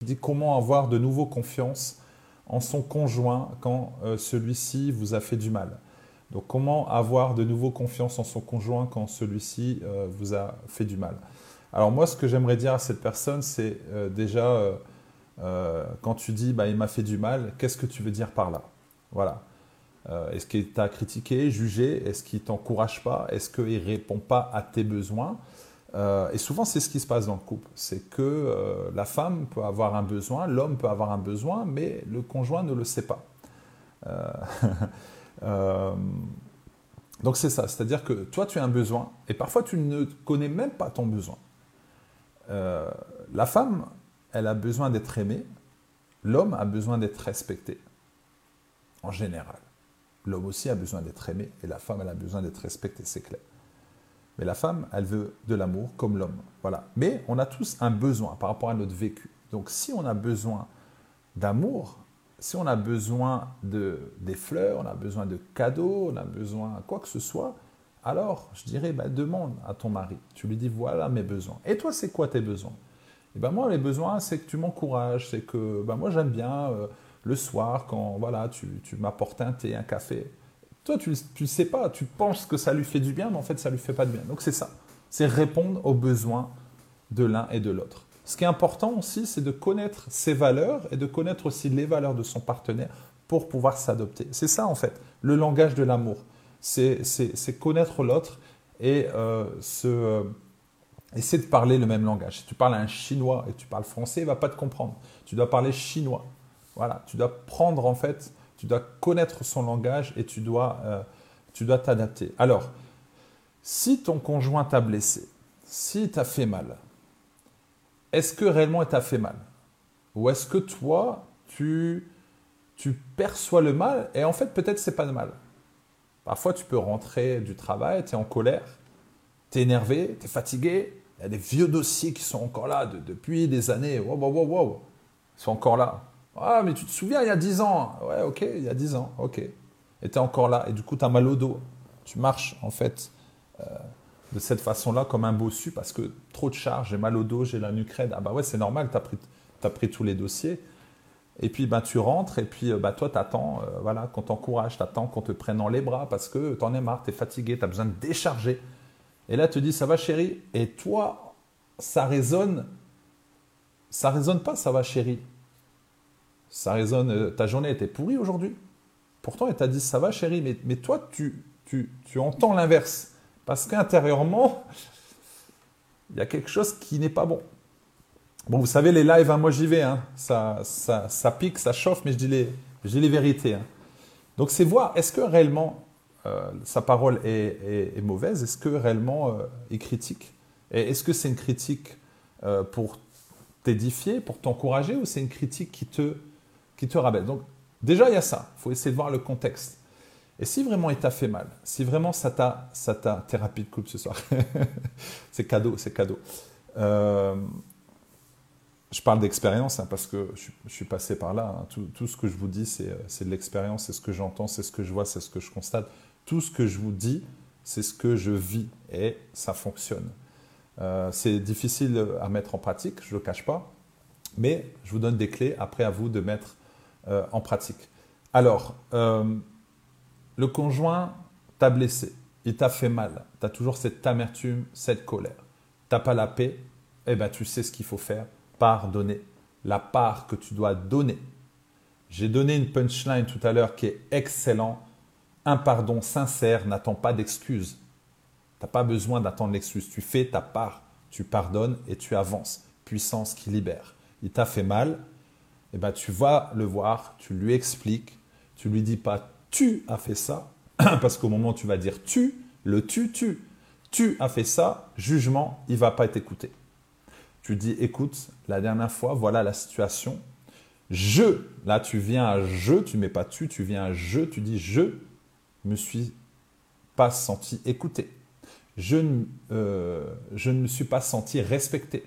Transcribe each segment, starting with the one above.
Dit comment avoir de nouveau confiance en son conjoint quand euh, celui-ci vous a fait du mal. Donc comment avoir de nouveau confiance en son conjoint quand celui-ci euh, vous a fait du mal. Alors moi, ce que j'aimerais dire à cette personne, c'est euh, déjà, quand tu dis bah, il m'a fait du mal, qu'est-ce que tu veux dire par là? Voilà. Est-ce qu'il t'a critiqué, jugé? Est-ce qu'il t'encourage pas? Est-ce qu'il répond pas à tes besoins? Euh, et souvent, c'est ce qui se passe dans le couple. C'est que euh, la femme peut avoir un besoin, l'homme peut avoir un besoin, mais le conjoint ne le sait pas. Euh, donc c'est ça, c'est-à-dire que toi, tu as un besoin, et parfois, tu ne connais même pas ton besoin. la femme, elle a besoin d'être aimée, l'homme a besoin d'être respecté, en général. L'homme aussi a besoin d'être aimé, et la femme, elle a besoin d'être respectée, c'est clair. Mais la femme, elle veut de l'amour comme l'homme. Voilà. Mais on a tous un besoin par rapport à notre vécu. Donc si on a besoin d'amour, si on a besoin de, des fleurs, on a besoin de cadeaux, on a besoin quoi que ce soit, alors je dirais, bah, demande à ton mari. Tu lui dis, voilà mes besoins. Et toi, c'est quoi tes besoins? Eh ben moi, les besoins, c'est que tu m'encourages, c'est que ben, moi, j'aime bien euh, le soir quand voilà, tu, tu m'apportes un thé, un café. Toi, tu ne sais pas, tu penses que ça lui fait du bien, mais en fait, ça ne lui fait pas de bien. Donc c'est ça, c'est répondre aux besoins de l'un et de l'autre. Ce qui est important aussi, c'est de connaître ses valeurs et de connaître aussi les valeurs de son partenaire pour pouvoir s'adopter. C'est ça, en fait, le langage de l'amour. C'est connaître l'autre et euh, euh, essayer de parler le même langage. Si tu parles un Chinois et tu parles français, il ne va pas te comprendre. Tu dois parler chinois. Voilà, tu dois prendre en fait tu dois connaître son langage et tu dois euh, tu dois t'adapter. Alors, si ton conjoint t'a blessé, si t'a fait mal, est-ce que réellement il t'a fait mal? Ou est-ce que toi, tu, tu perçois le mal et en fait peut-être c'est pas de mal? Parfois tu peux rentrer du travail, tu es en colère, tu es énervé, tu es fatigué, il y a des vieux dossiers qui sont encore là depuis des années, wow, wow, wow, wow, ils sont encore là. Ah, mais tu te souviens, il y a 10 ans. Ouais, ok, il y a 10 ans, ok. Et tu es encore là. Et du coup, tu as mal au dos. Tu marches, en fait, euh, de cette façon-là, comme un bossu, parce que trop de charge, j'ai mal au dos, j'ai la nuque. Ah, bah ouais, c'est normal, tu as as pris tous les dossiers. Et puis, ben, tu rentres, et puis, bah, toi, tu attends euh, voilà, qu'on t'encourage, tu attends qu'on te prenne dans les bras, parce que tu en es marre, tu es fatigué, tu as besoin de décharger. Et là, tu dis, ça va, chérie? Et toi, ça résonne. Ça résonne pas, ça va, chérie? Ça résonne, euh, ta journée était pourrie aujourd'hui. Pourtant, elle t'a dit, ça va chérie, mais, toi, tu, tu, tu entends l'inverse. Parce qu'intérieurement, il y a quelque chose qui n'est pas bon. Bon, vous savez, les lives, hein, moi j'y vais, hein. ça, ça, ça, pique, ça chauffe, mais je dis les, les vérités. Hein. Donc c'est voir, est-ce que réellement euh, sa parole est, est, mauvaise? Est-ce que réellement euh, il critique? Et est-ce que c'est une critique pour t'édifier, pour t'encourager, ou c'est une critique qui te te rabaisse. Donc déjà, il y a ça. Faut essayer de voir le contexte. Et si vraiment il t'a fait mal, si vraiment ça t'a, ça t'a thérapie de couple ce soir, c'est cadeau, c'est cadeau. Euh, je parle d'expérience hein, parce que je, suis passé par là. Hein. Tout, ce que je vous dis, c'est, c'est de l'expérience, c'est ce que j'entends, c'est ce que je vois, c'est ce que je constate. Tout ce que je vous dis, c'est ce que je vis et ça fonctionne. Euh, c'est difficile à mettre en pratique, je ne le cache pas, mais je vous donne des clés après à vous de mettre euh, en pratique. Alors, euh, le conjoint t'a blessé, il t'a fait mal, tu as toujours cette amertume, cette colère, tu pas la paix, eh ben, tu sais ce qu'il faut faire, pardonner, la part que tu dois donner. J'ai donné une punchline tout à l'heure qui est excellent. Un pardon sincère n'attend pas d'excuses. Tu n'as pas besoin d'attendre l'excuse. Tu fais ta part, tu pardonnes et tu avances. Puissance qui libère. Il t'a fait mal, eh ben, tu vas le voir, tu lui expliques, tu lui dis pas tu as fait ça, parce qu'au moment où tu vas dire tu, le tu, tu, tu as fait ça, jugement, il va pas t'écouter. Tu dis écoute, la dernière fois, voilà la situation. Je, là tu viens à je, tu mets pas tu, tu viens à je, tu dis je me suis pas senti écouté. Je, euh, je ne me suis pas senti respecté.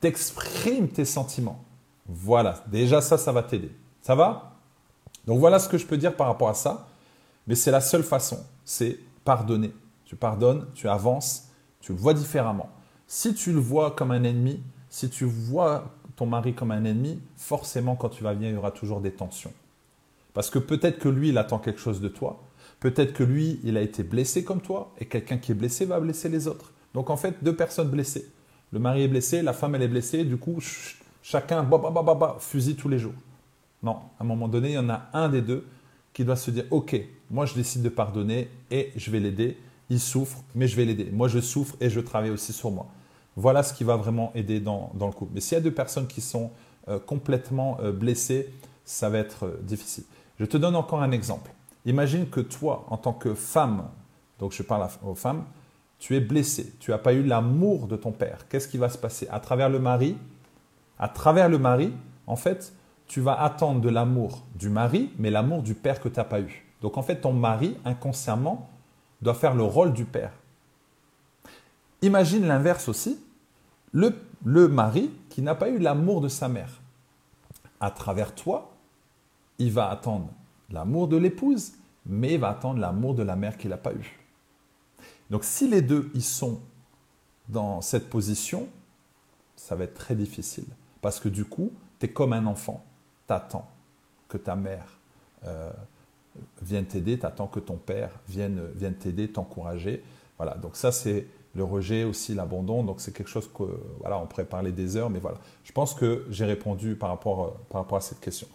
T'exprimes tes sentiments. Voilà, déjà ça, ça va t'aider. Ça va? Donc voilà ce que je peux dire par rapport à ça. Mais c'est la seule façon, c'est pardonner. Tu pardonnes, tu avances Tu le vois différemment. Si tu le vois comme un ennemi, si tu vois ton mari comme un ennemi, forcément, quand tu vas venir, il y aura toujours des tensions. Parce que peut-être que lui, il attend quelque chose de toi. Peut-être que lui, il a été blessé comme toi. Et quelqu'un qui est blessé va blesser les autres. Donc en fait, deux personnes blessées. Le mari est blessé, la femme, elle est blessée. Du coup, chacun, bah, bah, tous les jours. Non, à un moment donné, il y en a un des deux qui doit se dire, OK, moi je décide de pardonner et je vais l'aider. Il souffre, mais je vais l'aider. Moi je souffre et je travaille aussi sur moi. Voilà ce qui va vraiment aider dans, le couple. Mais s'il y a deux personnes qui sont euh, complètement euh, blessées, ça va être euh, difficile. Je te donne encore un exemple. Imagine que toi, en tant que femme, donc je parle aux femmes, tu es blessé, tu n'as pas eu l'amour de ton père. Qu'est-ce qui va se passer? À travers le mari, à travers le mari, en fait, tu vas attendre de l'amour du mari, mais l'amour du père que tu n'as pas eu. Donc en fait, ton mari, inconsciemment, doit faire le rôle du père. Imagine l'inverse aussi, le, mari qui n'a pas eu l'amour de sa mère. À travers toi, il va attendre l'amour de l'épouse, mais il va attendre l'amour de la mère qu'il n'a pas eu. Donc si les deux, ils sont dans cette position, ça va être très difficile. Parce que du coup, tu es comme un enfant t'attends que ta mère euh, vienne t'aider, t'attends que ton père vienne, vienne t'aider, t'encourager. Voilà, donc ça c'est le rejet aussi, l'abandon. Donc c'est quelque chose que, voilà, on pourrait parler des heures, mais voilà. Je pense que j'ai répondu par rapport, par rapport à cette question.